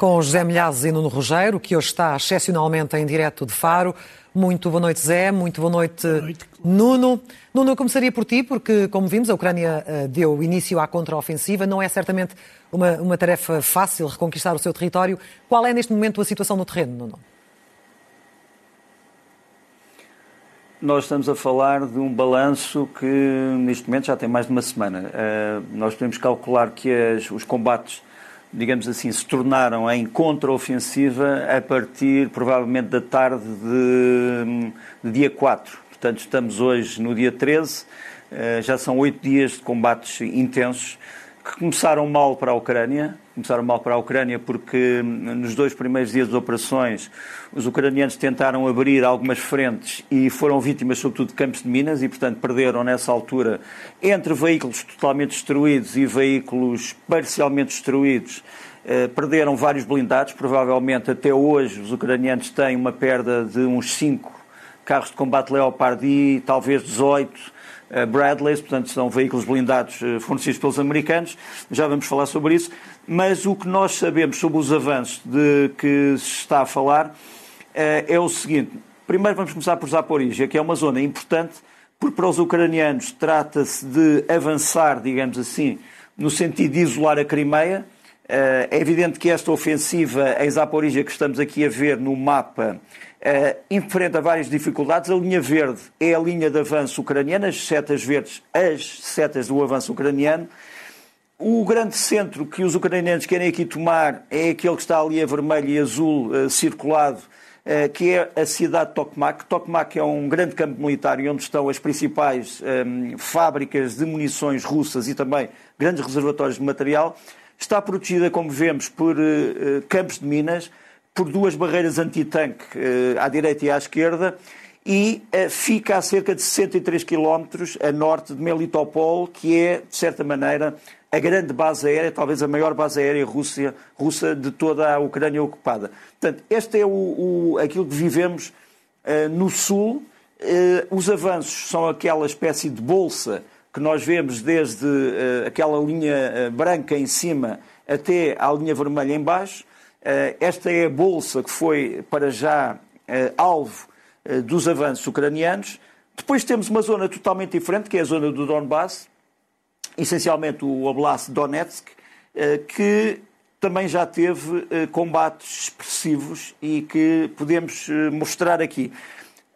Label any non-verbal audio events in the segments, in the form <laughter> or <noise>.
com José Milhazes e Nuno Rogério, que hoje está excepcionalmente em direto de Faro. Muito boa noite, Zé. Muito boa noite, boa noite. Nuno. Nuno, eu começaria por ti, porque, como vimos, a Ucrânia uh, deu início à contraofensiva. Não é certamente uma, uma tarefa fácil reconquistar o seu território. Qual é, neste momento, a situação no terreno, Nuno? Nós estamos a falar de um balanço que, neste momento, já tem mais de uma semana. Uh, nós podemos calcular que as, os combates digamos assim, se tornaram em contraofensiva a partir, provavelmente, da tarde de, de dia 4. Portanto, estamos hoje no dia 13, eh, já são oito dias de combates intensos que começaram mal para a Ucrânia. Começaram mal para a Ucrânia porque nos dois primeiros dias de operações os ucranianos tentaram abrir algumas frentes e foram vítimas, sobretudo, de campos de minas e, portanto, perderam nessa altura, entre veículos totalmente destruídos e veículos parcialmente destruídos, eh, perderam vários blindados. Provavelmente, até hoje, os ucranianos têm uma perda de uns 5 carros de combate Leopard e talvez 18 eh, Bradleys, portanto são veículos blindados eh, fornecidos pelos americanos, já vamos falar sobre isso, mas o que nós sabemos sobre os avanços de que se está a falar eh, é o seguinte, primeiro vamos começar por Zaporizhia, que é uma zona importante, porque para os ucranianos trata-se de avançar, digamos assim, no sentido de isolar a Crimeia, é evidente que esta ofensiva em Zaporizhia que estamos aqui a ver no mapa Uh, enfrenta várias dificuldades. A linha verde é a linha de avanço ucraniana, as setas verdes, as setas do avanço ucraniano. O grande centro que os ucranianos querem aqui tomar é aquele que está ali a vermelho e azul uh, circulado, uh, que é a cidade de Tokmak. Tokmak é um grande campo militar onde estão as principais um, fábricas de munições russas e também grandes reservatórios de material. Está protegida, como vemos, por campos de minas por duas barreiras antitanque eh, à direita e à esquerda e eh, fica a cerca de 63 quilómetros a norte de Melitopol, que é, de certa maneira, a grande base aérea, talvez a maior base aérea russa, russa de toda a Ucrânia ocupada. Portanto, este é o, o aquilo que vivemos uh, no sul. Uh, os avanços são aquela espécie de bolsa que nós vemos desde uh, aquela linha branca em cima até à linha vermelha em baixo. Eh, esta é a bolsa que foi, para já, eh, alvo eh, dos avanços ucranianos. Depois temos uma zona totalmente diferente, que é a zona do Donbass, essencialmente o Oblast Donetsk, que também já teve combates expressivos e que podemos mostrar aqui.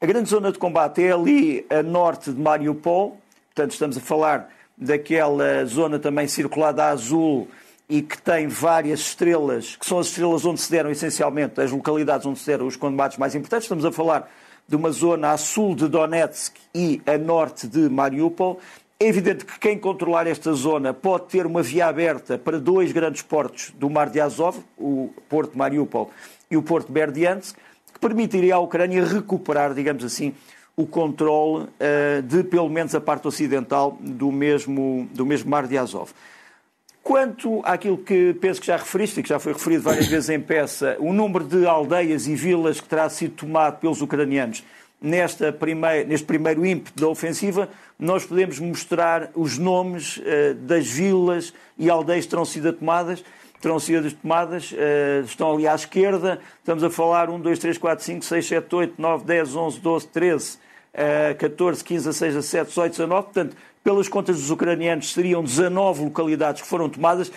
A grande zona de combate é ali a norte de Mariupol, portanto estamos a falar daquela zona também circulada a azul, e que tem várias estrelas, que são as estrelas onde se deram essencialmente, as localidades onde se deram os combates mais importantes. Estamos a falar de uma zona a sul de Donetsk e a norte de Mariupol. É evidente que quem controlar esta zona pode ter uma via aberta para dois grandes portos do Mar de Azov, o Porto de Mariupol e o Porto de Berdiansk, que permitiria à Ucrânia recuperar, digamos assim, o controle uh, de pelo menos a parte ocidental do mesmo, do mesmo Mar de Azov. Quanto àquilo que penso que já referiste e que já foi referido várias vezes em peça, o número de aldeias e vilas que terá sido tomado pelos ucranianos nesta primeir, neste primeiro ímpeto da ofensiva, nós podemos mostrar os nomes uh, das vilas e aldeias que terão sido tomadas. Terão sido tomadas, uh, estão ali à esquerda, estamos a falar 1, 2, 3, 4, 5, 6, 7, 8, 9, 10, 11, 12, 13, uh, 14, 15, 16, 17, 18, 19. Portanto, pelas contas dos ucranianos, seriam 19 localidades que foram tomadas.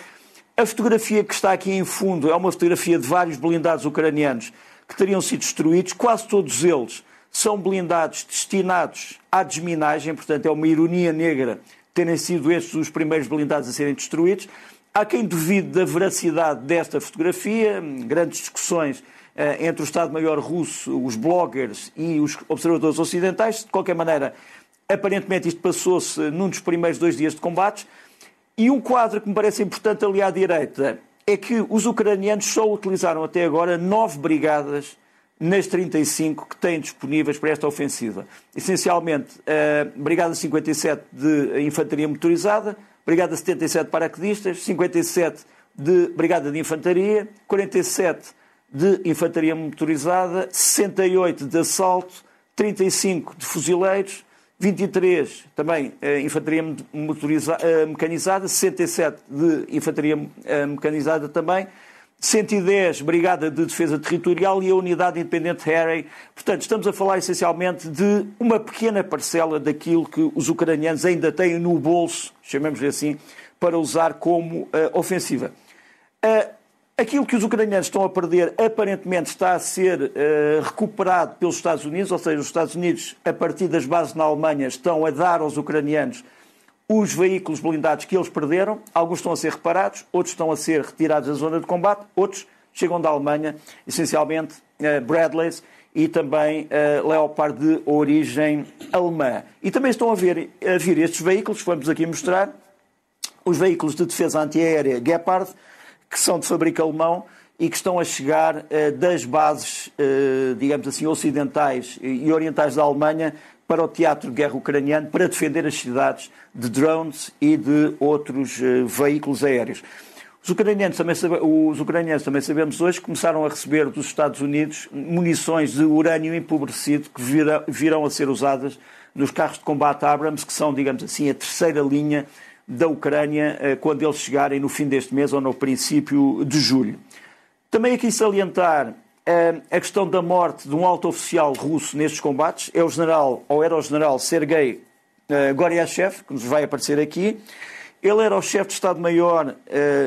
A fotografia que está aqui em fundo é uma fotografia de vários blindados ucranianos que teriam sido destruídos, quase todos eles são blindados destinados à desminagem, portanto é uma ironia negra terem sido estes os primeiros blindados a serem destruídos. Há quem duvide da veracidade desta fotografia, grandes discussões eh, entre o Estado-Maior russo, os bloggers e os observadores ocidentais. De qualquer maneira, Aparentemente isto passou-se num dos primeiros dois dias de combates. E um quadro que me parece importante ali à direita é que os ucranianos só utilizaram até agora nove brigadas nas 35 que têm disponíveis para esta ofensiva. Essencialmente, a Brigada 57 de Infantaria Motorizada, Brigada 77 de Paraquedistas, 57 de Brigada de Infantaria, 47 de Infantaria Motorizada, 68 de Assalto, 35 de Fuzileiros, 23 também uh, infantaria uh, mecanizada, 67 de infantaria uh, mecanizada também, 110, Brigada de Defesa Territorial e a Unidade Independente Harry. Portanto, estamos a falar essencialmente de uma pequena parcela daquilo que os ucranianos ainda têm no bolso, chamemos-lhe assim, para usar como uh, ofensiva. Uh, aquilo que os ucranianos estão a perder aparentemente está a ser uh, recuperado pelos Estados Unidos, ou seja, os Estados Unidos, a partir das bases na Alemanha, estão a dar aos ucranianos os veículos blindados que eles perderam, alguns estão a ser reparados, outros estão a ser retirados da zona de combate, outros chegam da Alemanha, essencialmente uh, Bradleys e também uh, Leopard de origem alemã. E também estão a, ver, a vir estes veículos, vamos aqui mostrar, os veículos de defesa antiaérea Gepard, que são de fabrico alemão e que estão a chegar uh, das bases, digamos assim, ocidentais e orientais da Alemanha para o teatro de guerra ucraniano para defender as cidades de drones e de outros uh, veículos aéreos. Os ucranianos, também os ucranianos também sabemos hoje começaram a receber dos Estados Unidos munições de urânio empobrecido que virão a ser usadas nos carros de combate Abrams, que são, digamos assim, a terceira linha da Ucrânia uh, quando eles chegarem no fim deste mês ou no princípio de julho. Também aqui salientar a questão da morte de um alto oficial russo nestes combates é o general, ou era o general Sergei uh, Goryachev, que nos vai aparecer aqui. Ele era o chefe de Estado-Maior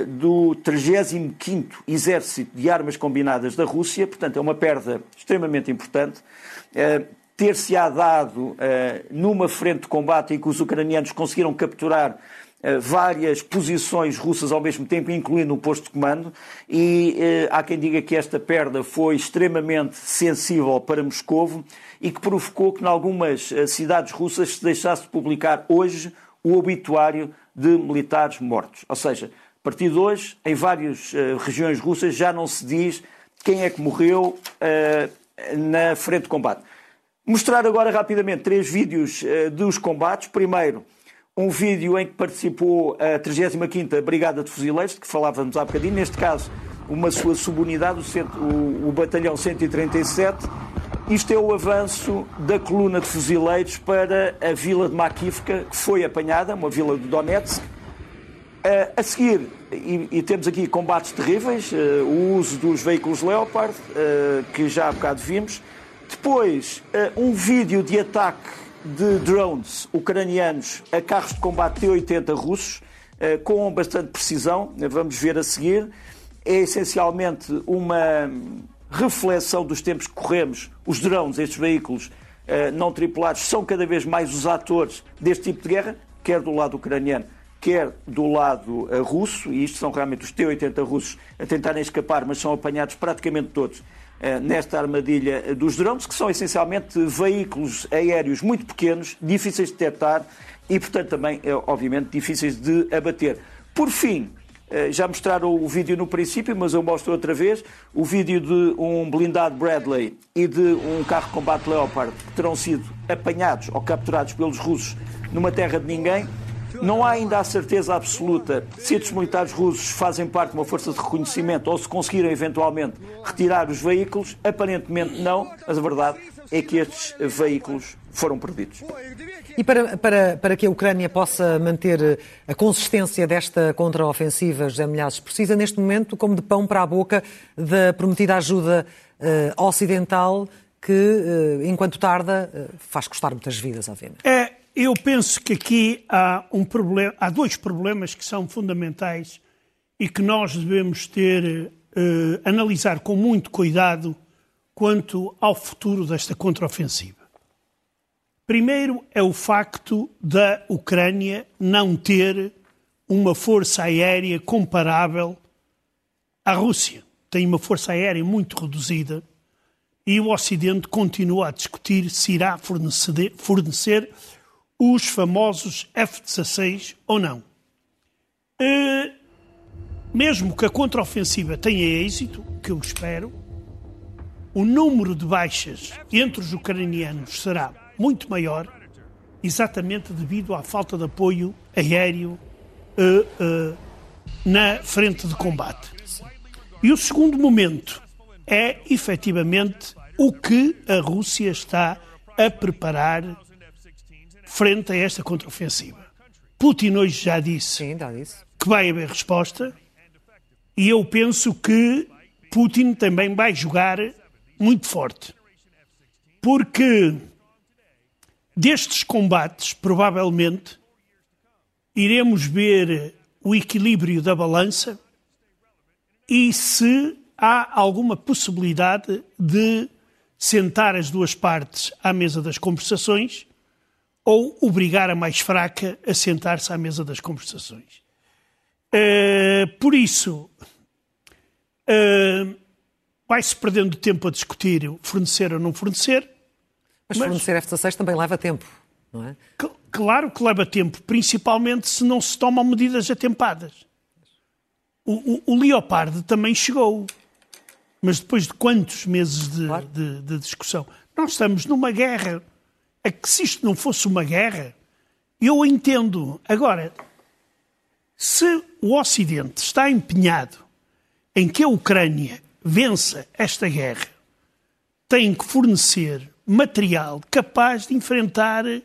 do 35º Exército de Armas Combinadas da Rússia, portanto é uma perda extremamente importante. Ter-se-á dado numa frente de combate em que os ucranianos conseguiram capturar eh, várias posições russas ao mesmo tempo, incluindo um posto de comando, e eh, há quem diga que esta perda foi extremamente sensível para Moscovo e que provocou que, em algumas eh, cidades russas, se deixasse de publicar hoje o obituário de militares mortos. Ou seja, a partir de hoje, em várias regiões russas, já não se diz quem é que morreu na frente de combate. Mostrar agora rapidamente três vídeos dos combates. Primeiro, um vídeo em que participou a 35ª Brigada de Fuzileiros, de que falávamos há bocadinho, neste caso uma sua subunidade, o, o, o Batalhão 137. Isto é o avanço da coluna de fuzileiros para a vila de Makivka, que foi apanhada, uma vila de Donetsk. Uh, a seguir, e, e, temos aqui combates terríveis, uh, o uso dos veículos Leopard, uh, que já há bocado vimos. Depois, um vídeo de ataque de drones ucranianos a carros de combate T-80 russos, eh, com bastante precisão, vamos ver a seguir. É essencialmente uma reflexão dos tempos que corremos. Os drones, estes veículos eh, não tripulados, são cada vez mais os atores deste tipo de guerra, quer do lado ucraniano, quer do lado eh, russo, e isto são realmente os T-80 russos a tentarem escapar, mas são apanhados praticamente todos nesta armadilha dos drones, que são essencialmente veículos aéreos muito pequenos, difíceis de detectar e, portanto, também, eh, obviamente, difíceis de abater. Por fim, eh, já mostraram o vídeo no princípio, mas eu mostro outra vez, o vídeo de um blindado Bradley e de um carro de combate Leopard que terão sido apanhados ou capturados pelos russos numa terra de ninguém. Não há ainda a certeza absoluta se estes militares russos fazem parte de uma força de reconhecimento ou se conseguiram eventualmente retirar os veículos. Aparentemente não, mas a verdade é que estes veículos foram perdidos. E para, para, para que a Ucrânia possa manter a consistência desta contraofensiva, José Milhazes, precisa neste momento, como de pão para a boca, da prometida ajuda uh, ocidental que, uh, enquanto tarda, uh, faz custar muitas vidas, obviamente. É, eu penso que aqui há, um problema, há dois problemas que são fundamentais e que nós devemos ter, eh, analisar com muito cuidado quanto ao futuro desta contraofensiva. Primeiro é o facto da Ucrânia não ter uma força aérea comparável à Rússia. Tem uma força aérea muito reduzida e o Ocidente continua a discutir se irá fornecer, fornecer os famosos F-16 ou não. Uh, mesmo que a contraofensiva tenha êxito, que eu espero, o número de baixas entre os ucranianos será muito maior, exatamente devido à falta de apoio aéreo uh, uh, na frente de combate. E o segundo momento é, efetivamente, o que a Rússia está a preparar frente a esta contraofensiva. Putin hoje já disse, Sim, já disse. que vai haver resposta E eu penso que Putin também vai jogar muito forte. Porque destes combates, provavelmente, iremos ver o equilíbrio da balança e se há alguma possibilidade de sentar as duas partes à mesa das conversações ou obrigar a mais fraca a sentar-se à mesa das conversações. Uh, por isso, uh, vai-se perdendo tempo a discutir fornecer ou não fornecer. Mas, mas fornecer F-16 também leva tempo, não é? Claro que leva tempo, principalmente se não se tomam medidas atempadas. O, o, o Leopard também chegou, mas depois de quantos meses de, claro. de, de discussão? Nós estamos numa guerra. É que se isto não fosse uma guerra, eu entendo. Agora, se o Ocidente está empenhado em que a Ucrânia vença esta guerra, tem que fornecer material capaz de enfrentar uh,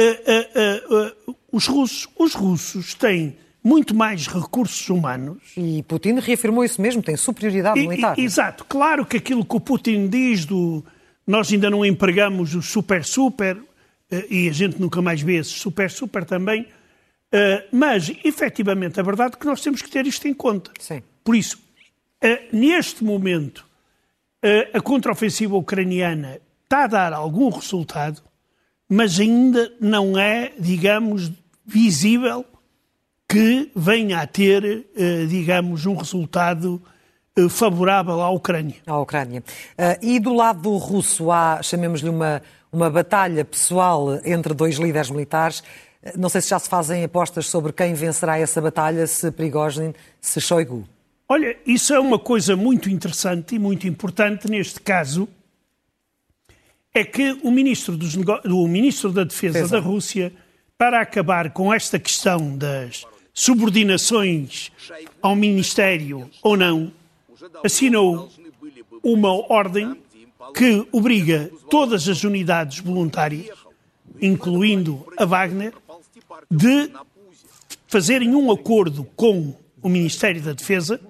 uh, uh, os russos. Os russos têm muito mais recursos humanos. E Putin reafirmou isso mesmo, tem superioridade e, militar. E, exato. Claro que aquilo que o Putin diz do nós ainda não empregamos o super-super, e a gente nunca mais vê esse super-super também, mas, efetivamente, a verdade é que nós temos que ter isto em conta. Sim. Por isso, neste momento, a contraofensiva ucraniana está a dar algum resultado, mas ainda não é, digamos, visível que venha a ter, eh, digamos, um resultado eh, favorável à Ucrânia. À Ucrânia. Eh, e do lado russo há, chamemos-lhe uma, uma batalha pessoal entre dois líderes militares. Não sei se já se fazem apostas sobre quem vencerá essa batalha, se Prigozhin, se Shoigu. Olha, isso é uma coisa muito interessante e muito importante neste caso, é que o ministro, dos o ministro da Defesa, Defesa da Rússia, para acabar com esta questão das subordinações ao Ministério ou não, assinou uma ordem que obriga todas as unidades voluntárias, incluindo a Wagner, de fazerem um acordo com o Ministério da Defesa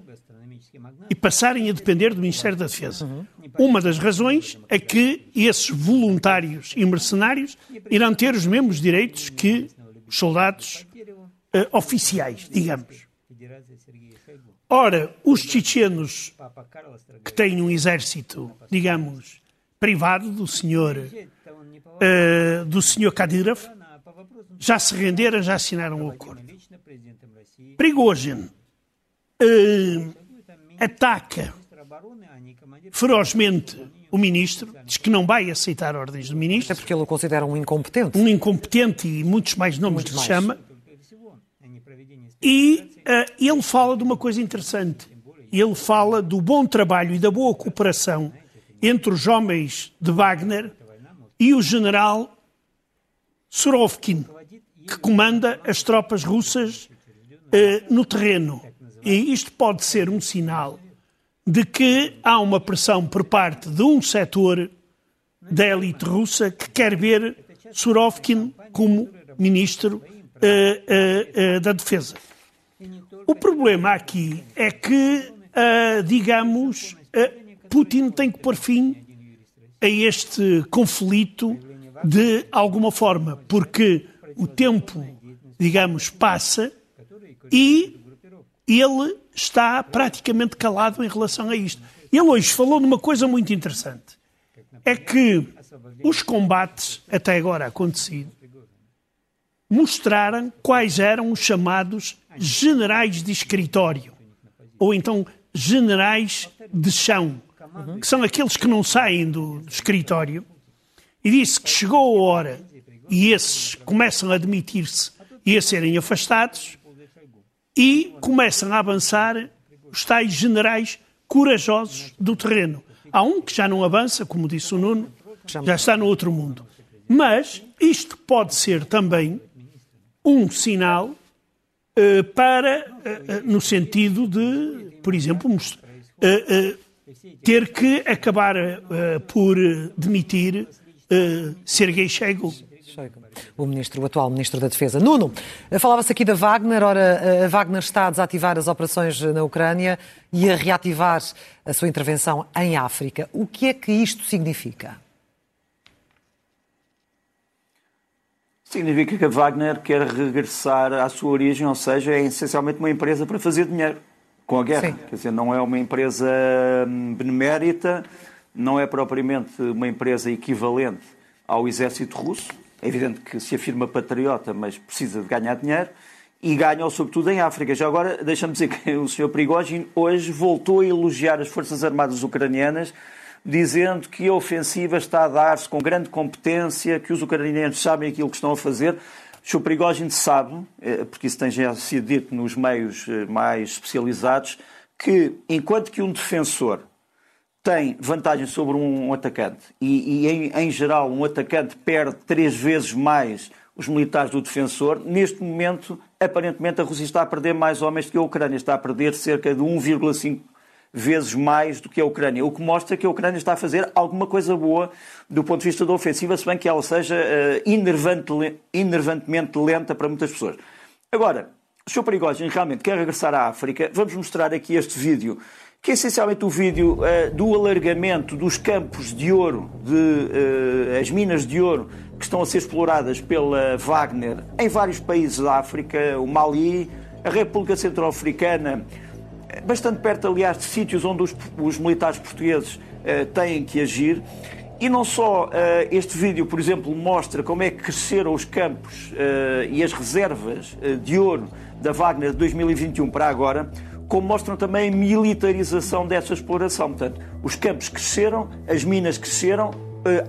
e passarem a depender do Ministério da Defesa. Uma das razões é que esses voluntários e mercenários irão ter os mesmos direitos que os soldados uh, oficiais, digamos. Ora, os chechenos que têm um exército, digamos, privado do senhor, uh, do senhor Kadyrov, já se renderam, já assinaram o acordo. Prigozhin uh, ataca ferozmente o ministro, diz que não vai aceitar ordens do ministro. É porque ele o considera um incompetente. Um incompetente e muitos mais nomes lhe chama. E uh, ele fala de uma coisa interessante. Ele fala do bom trabalho e da boa cooperação entre os homens de Wagner e o general Surovkin, que comanda as tropas russas uh, no terreno. E isto pode ser um sinal de que há uma pressão por parte de um setor da elite russa que quer ver Surovkin como ministro uh, uh, da Defesa. O problema aqui é que, digamos, Putin tem que pôr fim a este conflito de alguma forma, porque o tempo, digamos, passa e ele está praticamente calado em relação a isto. Ele hoje falou de uma coisa muito interessante. É que os combates, até agora acontecidos, mostraram quais eram os chamados generais de escritório, ou então generais de chão, que são aqueles que não saem do, escritório, e disse que chegou a hora e esses começam a admitir-se e a serem afastados, e começam a avançar os tais generais corajosos do terreno. Há um que já não avança, como disse o Nuno, já está no outro mundo. Mas isto pode ser também um sinal para, uh, no sentido de, por exemplo, ter que acabar por demitir Sergei Chego, o ministro, o atual ministro da Defesa. Nuno, falava-se aqui da Wagner. Ora, a Wagner está a desativar as operações na Ucrânia e a reativar a sua intervenção em África. O que é que isto significa? Significa que a Wagner quer regressar à sua origem, ou seja, é essencialmente uma empresa para fazer dinheiro com a guerra. Sim. Quer dizer, não é uma empresa hum, benemérita, não é propriamente uma empresa equivalente ao exército russo. É evidente que se afirma patriota, mas precisa de ganhar dinheiro. E ganha, sobretudo, em África. Já agora, deixa-me dizer que <laughs> o Sr. Prigogine hoje voltou a elogiar as Forças Armadas ucranianas dizendo que a ofensiva está a dar-se com grande competência, que os ucranianos sabem aquilo que estão a fazer. O Prigogine sabe, eh, porque isso tem já sido dito nos meios eh, mais especializados, que enquanto que um defensor tem vantagem sobre um atacante e, e em, em, geral, um atacante perde três vezes mais os militares do defensor, neste momento, aparentemente, a Rússia está a perder mais homens do que a Ucrânia. Está a perder cerca de 1,5 vezes mais do que a Ucrânia, o que mostra que a Ucrânia está a fazer alguma coisa boa do ponto de vista da ofensiva, se bem que ela seja uh, enervantemente lenta para muitas pessoas. Agora, o Sr. Perigógeno realmente quer regressar à África. Vamos mostrar aqui este vídeo, que é essencialmente o vídeo uh, do alargamento dos campos de ouro, de, uh, as minas de ouro que estão a ser exploradas pela Wagner em vários países da África, o Mali, a República Centro-Africana, bastante perto, aliás, de sítios onde os, os militares portugueses uh, têm que agir. E não só uh, este vídeo, por exemplo, mostra como é que cresceram os campos uh, e as reservas de ouro da Wagner de 2021 para agora, como mostram também a militarização dessa exploração. Portanto, os campos cresceram, as minas cresceram,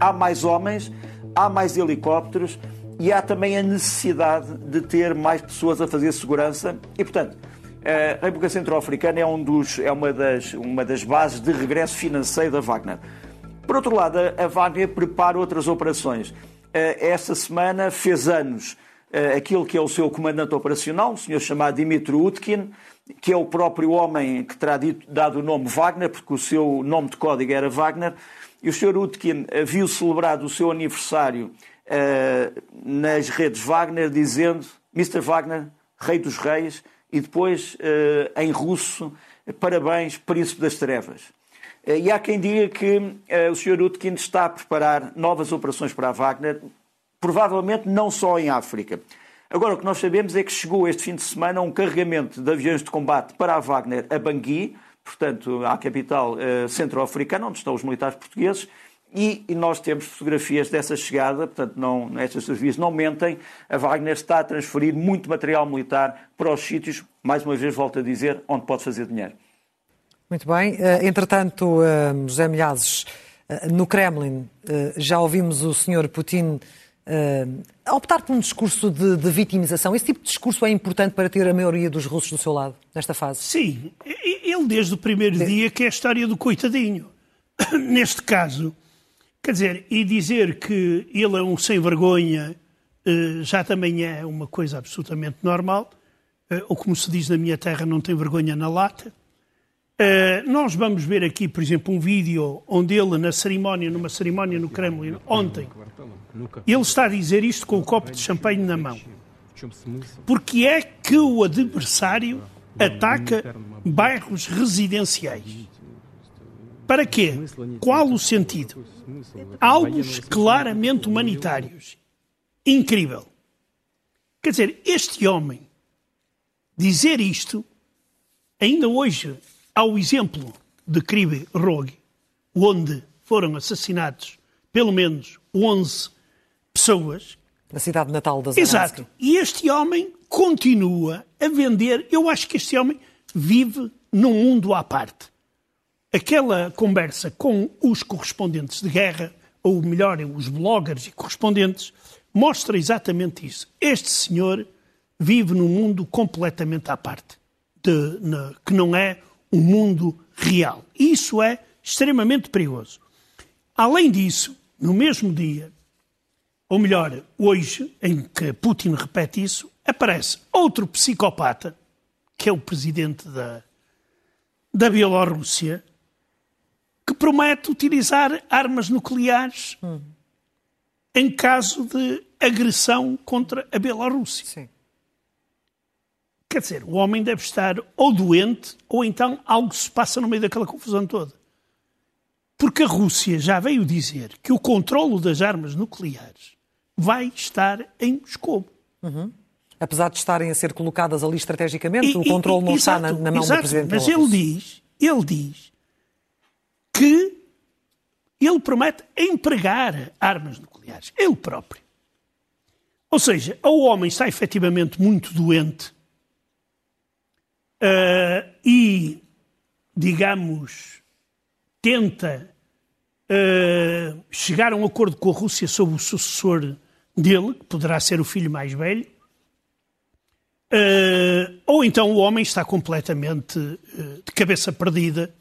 há mais homens, há mais helicópteros e há também a necessidade de ter mais pessoas a fazer segurança e, portanto, a República Centro-Africana é, um dos, é uma, das, uma das bases de regresso financeiro da Wagner. Por outro lado, a Wagner prepara outras operações. Esta semana fez anos aquilo que é o seu comandante operacional, um senhor chamado Dimitri Utkin, que é o próprio homem que terá dito, dado o nome Wagner, porque o seu nome de código era Wagner, e o senhor Utkin viu celebrado o seu aniversário nas redes Wagner, dizendo: Mr. Wagner, Rei dos Reis, e depois eh, em russo, parabéns, Príncipe das Trevas. Eh, e há quem diga que eh, o Sr. Utkin está a preparar novas operações para a Wagner, provavelmente não só em África. Agora, o que nós sabemos é que chegou este fim de semana um carregamento de aviões de combate para a Wagner a Bangui, portanto, à capital centro-africana, onde estão os militares portugueses, e, e, nós temos fotografias dessa chegada, portanto, não, estas fotografias não mentem. A Wagner está a transferir muito material militar para os sítios, mais uma vez volto a dizer, onde pode fazer dinheiro. Muito bem. Eh, entretanto, eh, José Milhazes, eh, no Kremlin, já ouvimos o Sr. Putin optar por um discurso de, de, vitimização. Esse tipo de discurso é importante para ter a maioria dos russos do seu lado, nesta fase? Sim. Ele, desde o primeiro dia, que é a história do coitadinho. <coughs> Neste caso, Quer dizer, e dizer que ele é um sem-vergonha eh, já também é uma coisa absolutamente normal, eh, ou como se diz na minha terra, não tem vergonha na lata. Eh, nós vamos ver aqui, por exemplo, um vídeo onde ele, na cerimónia, numa cerimónia no Kremlin, ontem, ele está a dizer isto com o um copo de champanhe na mão. Porque é que o adversário ataca bairros residenciais? Para quê? Qual o sentido? Algos claramente humanitários. Incrível. Quer dizer, este homem dizer isto, ainda hoje há o exemplo de Cribe Rogue, onde foram assassinados pelo menos 11 pessoas. Na cidade natal das Exato. E este homem continua a vender. Eu acho que este homem vive num mundo à parte aquela conversa com os correspondentes de guerra, ou melhor, os bloggers e correspondentes, mostra exatamente isso. Este senhor vive num mundo completamente à parte, de, na, que não é um mundo real. Isso é extremamente perigoso. Além disso, no mesmo dia, ou melhor, hoje, em que Putin repete isso, aparece outro psicopata, que é o presidente da, da Bielorrússia, que promete utilizar armas nucleares em caso de agressão contra a Bielorrússia. Sim. Quer dizer, o homem deve estar ou doente ou então algo se passa no meio daquela confusão toda. Porque a Rússia já veio dizer que o controlo das armas nucleares vai estar em Moscou. Uhum. Apesar de estarem a ser colocadas ali estrategicamente, e, o controle não exato, está na, na mão exato, do Presidente Mas ele diz, ele diz que ele promete empregar armas nucleares, ele próprio. Ou seja, o homem está efetivamente muito doente uh, e, digamos, tenta uh, chegar a um acordo com a Rússia sobre o sucessor dele, que poderá ser o filho mais velho, uh, ou então o homem está completamente de cabeça perdida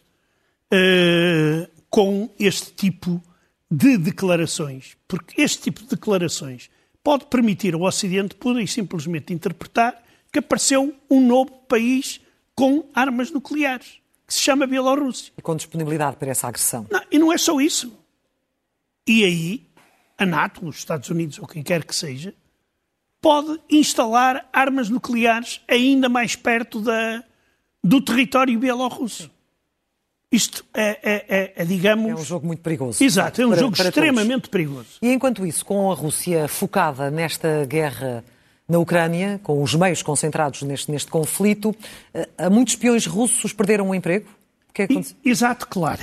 com este tipo de declarações. Porque este tipo de declarações pode permitir ao Ocidente pura e simplesmente interpretar que apareceu um novo país com armas nucleares, que se chama Bielorrússia. E com disponibilidade para essa agressão. Não, e não é só isso. E aí, a NATO, os Estados Unidos ou quem quer que seja, pode instalar armas nucleares ainda mais perto da, do território bielorrusso. Isto é, é, é, é, digamos. É um jogo muito perigoso. Exato, é um para, jogo para extremamente todos. perigoso. E enquanto isso, com a Rússia focada nesta guerra na Ucrânia, com os meios concentrados neste, neste conflito, uh, muitos espiões russos perderam o emprego? O que é que aconteceu? Exato, claro.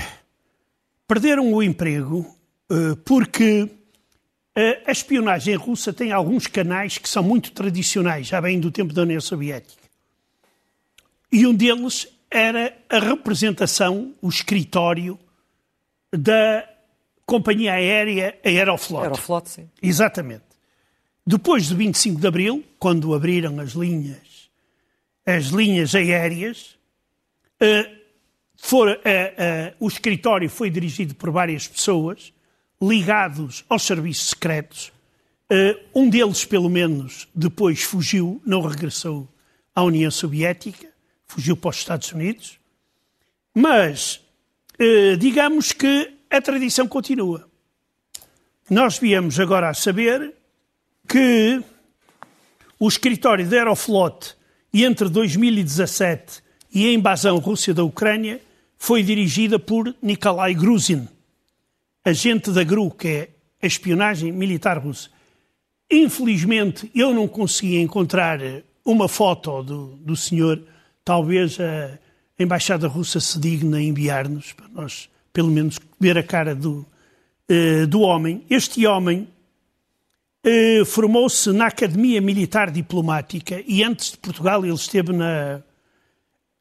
Perderam o emprego uh, porque uh, a espionagem russa tem alguns canais que são muito tradicionais, já bem do tempo da União Soviética. E um deles era a representação, o escritório da companhia aérea Aeroflot. Aeroflot, sim. Exatamente. Depois do 25 de Abril, quando abriram as linhas, as linhas aéreas, uh, for, uh, uh, o escritório foi dirigido por várias pessoas ligados aos serviços secretos. um deles, pelo menos, depois fugiu, não regressou à União Soviética fugiu para os Estados Unidos. Mas, eh, digamos que a tradição continua. Nós viemos agora a saber que o escritório da Aeroflot, entre 2017 e a invasão russa da Ucrânia, foi dirigida por Nikolai Gruzin, agente da GRU, que é a espionagem militar russa. Infelizmente, eu não consegui encontrar uma foto do, do senhor talvez a Embaixada Russa se digna a enviar-nos, para nós, pelo menos, ver a cara do, uh, do homem. Este homem uh, formou-se na Academia Militar Diplomática e antes de Portugal ele esteve na,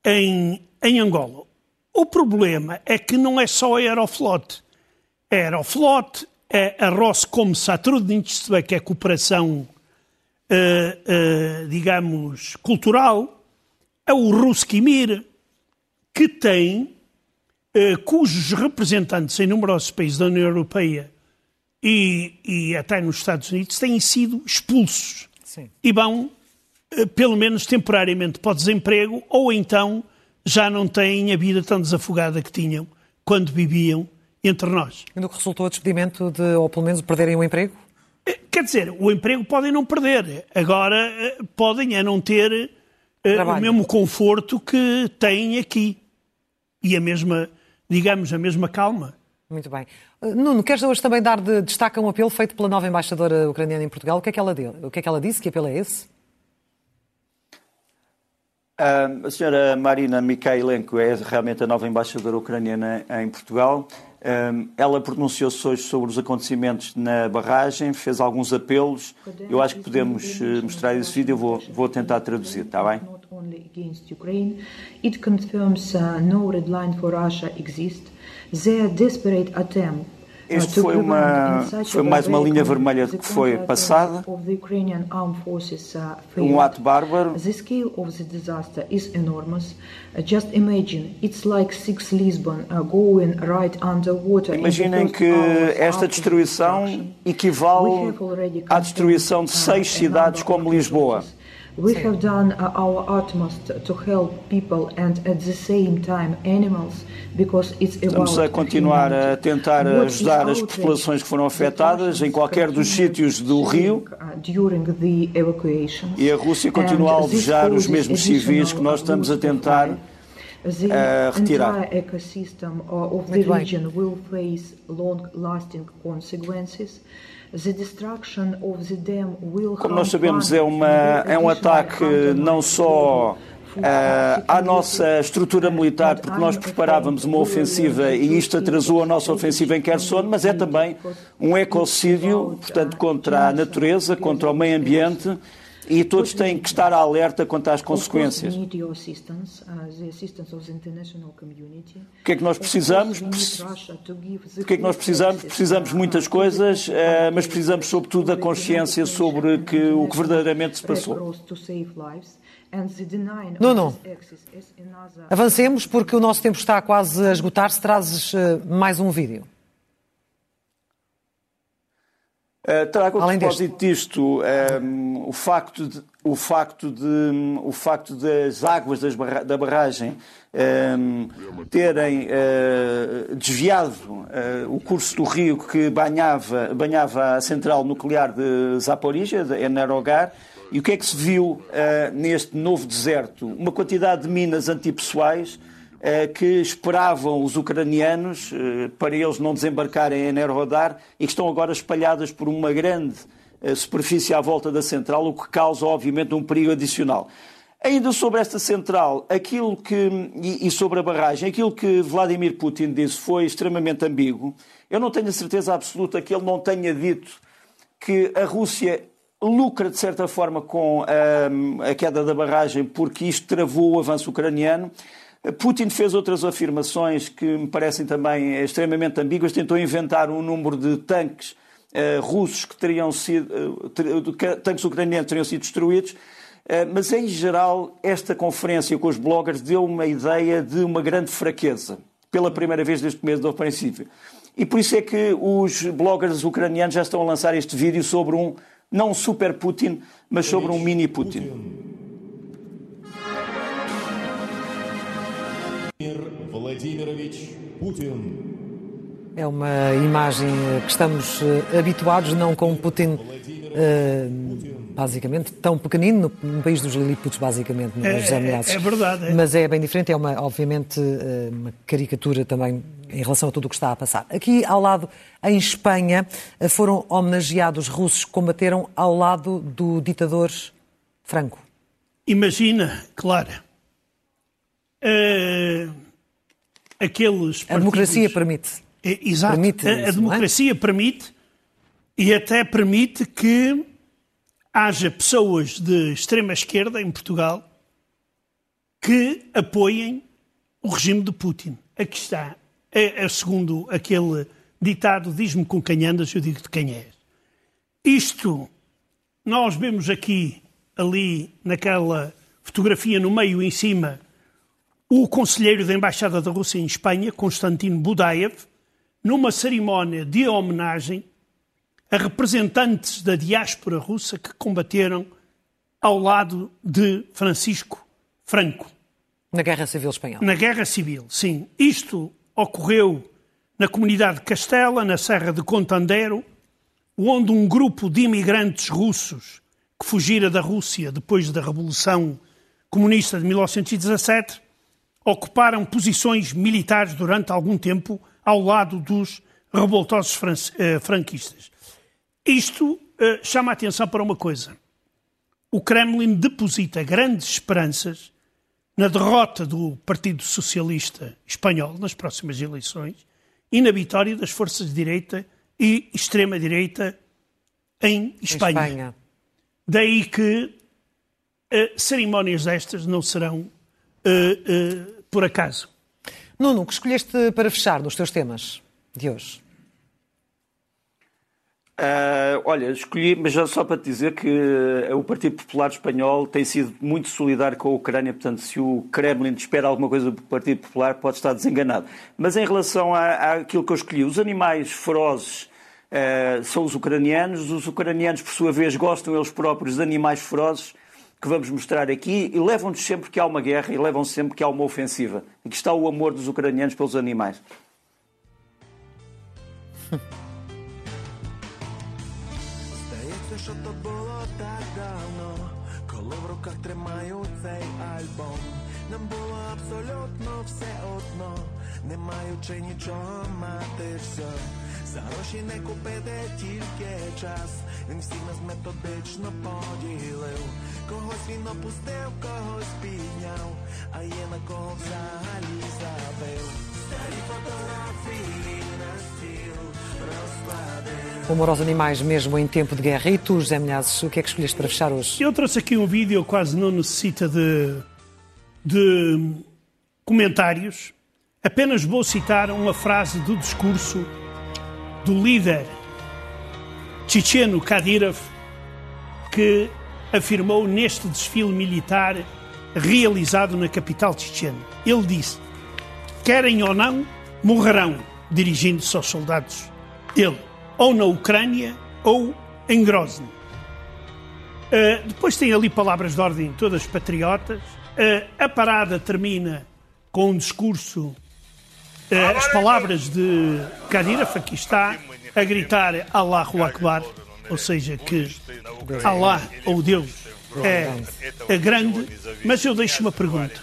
em, em Angola. O problema é que não é só a Aeroflot. A Aeroflot, é a Roskomsatrudnictvo, que é a cooperação, uh, digamos, cultural, é o Ruskimir, que tem, eh, cujos representantes em numerosos países da União Europeia e, e até nos Estados Unidos têm sido expulsos Sim. e vão, eh, pelo menos temporariamente, para o desemprego ou então já não têm a vida tão desafogada que tinham quando viviam entre nós. E no que resultou o despedimento de, ou pelo menos perderem o emprego? Eh, quer dizer, o emprego podem não perder, agora eh, podem é não ter eh, o mesmo conforto que têm aqui. E a mesma, digamos, a mesma calma. Muito bem. Eh, Nuno, queres hoje também dar de destaque a um apelo feito pela nova embaixadora ucraniana em Portugal? O que é que ela, deu? O que é que ela disse? Que apelo é esse? Uh, a senhora Marina Mikhailenko é realmente a nova embaixadora ucraniana em Portugal. Ela pronunciou-se hoje sobre os acontecimentos na barragem, fez alguns apelos. Eu acho que podemos eh, mostrar esse vídeo, eu vou, vou tentar traduzir, está bem? It confirms uh, no red line for Russia exists. Their desperate attempt este foi, uma, foi mais uma linha vermelha que foi passada. Um ato bárbaro. The scale of the disaster is enormous. Just imagine, it's like six Lisbon going right underwater. Imaginem que esta destruição equivale à destruição de seis cidades como Lisboa. We Sim. have done uh, our utmost to help people and at the same time animals because it's about Estamos a continuar a tentar ajudar as populações que foram afetadas em qualquer dos sítios do rio. Uh, e a Rússia continua a alvejar os mesmos civis que nós estamos a tentar a retirar. Muito bem. Como nós sabemos, é, uma, é um ataque não só Uh, à nossa estrutura militar, porque nós preparávamos uma ofensiva e isto atrasou a nossa ofensiva em Kherson, mas é também um ecocídio, portanto, contra a natureza, contra o meio ambiente e todos têm que estar alerta quanto às consequências. O que é que nós precisamos? O que é que nós precisamos? Precisamos de muitas coisas, uh, mas precisamos sobretudo da consciência sobre que, o que verdadeiramente se passou. Não, não. Avancemos porque o nosso tempo está quase a esgotar-se. Trazes uh, mais um vídeo. Uh, trago a propósito disto um, ehm, o, facto de, o, facto de, o facto das águas das barra, da barragem um, ehm, terem uh, desviado uh, o curso do rio que banhava, banhava a central nuclear de Zaporizhia, de Enerogar, e o que é que se viu neste novo deserto? Uma quantidade de minas antipessoais eh, que esperavam os ucranianos eh, para eles não desembarcarem em Enerhodar e que estão agora espalhadas por uma grande eh, superfície à volta da central, o que causa, obviamente, um perigo adicional. Ainda sobre esta central, aquilo que, e, sobre a barragem, aquilo que Vladimir Putin disse foi extremamente ambíguo. Eu não tenho a certeza absoluta que ele não tenha dito que a Rússia lucra, de certa forma, com a, a queda da barragem, porque isto travou o avanço ucraniano. Putin fez outras afirmações que me parecem também extremamente ambíguas. Tentou inventar um número de tanques uh, russos que teriam sido. Uh, tanques ucranianos teriam sido destruídos. Uh, mas, em geral, esta conferência com os bloggers deu uma ideia de uma grande fraqueza, pela primeira vez desde o começo do princípio. E por isso é que os bloggers ucranianos já estão a lançar este vídeo sobre um, não super Putin, mas sobre um mini Putin. É uma imagem que estamos eh, habituados, não com Putin eh, basicamente tão pequenino no, país dos Liliputs, basicamente, nos é, Emirados. É, é verdade. É. Mas é bem diferente, é uma, obviamente eh, uma caricatura também em relação a tudo o que está a passar. Aqui ao lado, em Espanha, foram homenageados russos que combateram ao lado do ditador Franco. Imagina, Clara uh, aqueles partidos... A democracia permite. É, exato. Permite a, a é? democracia é? permite e até permite que haja pessoas de extrema esquerda em Portugal que apoiem o regime de Putin. Aqui está. É, é segundo aquele ditado, diz-me com quem andas, eu digo de quem és. Isto, nós vemos aqui, ali, naquela fotografia no meio, em cima, o conselheiro da Embaixada da Rússia em Espanha, Konstantin Budaev, numa cerimónia de homenagem a representantes da diáspora russa que combateram ao lado de Francisco Franco. Na Guerra Civil Espanhola. Na Guerra Civil, sim. Isto ocorreu na comunidade de Castela, na Serra de Contandero, onde um grupo de imigrantes russos que fugira da Rússia depois da Revolução Comunista de 1917 ocuparam posições militares durante algum tempo ao lado dos revoltosos eh, franquistas. Isto uh, chama a atenção para uma coisa. O Kremlin deposita grandes esperanças na derrota do Partido Socialista Espanhol nas próximas eleições e na vitória das forças de direita e extrema-direita em Espanha. Espanha. Daí que uh, cerimónias destas não serão uh, por acaso. Nuno, o que escolheste para fechar nos teus temas de hoje? Uh, olha, escolhi, mas já só para te dizer que o Partido Popular Espanhol tem sido muito solidário com a Ucrânia, portanto, se o Kremlin espera alguma coisa do Partido Popular, pode estar desenganado. Mas em relação à, àquilo que eu escolhi, os animais ferozes uh, são os ucranianos, os ucranianos, por sua vez, gostam eles próprios de animais ferozes que vamos mostrar aqui e levam-nos sempre que há uma guerra e levam sempre que há uma ofensiva. Aqui está o amor dos ucranianos pelos animais. Здається, що то було так давно, коли в руках тримаю цей альбом. Нам було абсолютно все одно, не маючи нічого мати все. За гроші не купити тільки час. Він всіх нас методично поділив. Когось він опустив, когось підняв, а є на кого взагалі забив. Старі фотографії на стіл розкладив. Humor aos animais mesmo em tempo de guerra. E tu, José Milhazes, o que é que escolheste para fechar hoje? Eu trouxe aqui um vídeo, quase não necessita de, de comentários. Apenas vou citar uma frase do discurso do líder checheno Kadyrov, que afirmou neste desfile militar realizado na capital chechena. Ele disse: querem ou não, morrerão, dirigindo-se aos soldados. Ele, ou na Ucrânia ou em Grozny. Uh, depois tem ali palavras de ordem todas patriotas. Uh, a parada termina com um discurso, as palavras de Kadyrov, aqui está, a gritar Allahu Akbar, ou seja, que Allah, ou Deus, é, é grande. Mas eu deixo uma pergunta.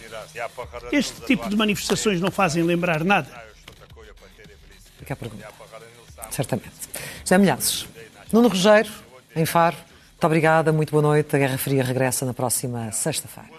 Este tipo de manifestações não fazem lembrar nada? Fica a pergunta. Certamente. José Milhazes, Nuno Rogério, em Faro, muito obrigada, muito boa noite. A Guerra Fria regressa na próxima sexta-feira.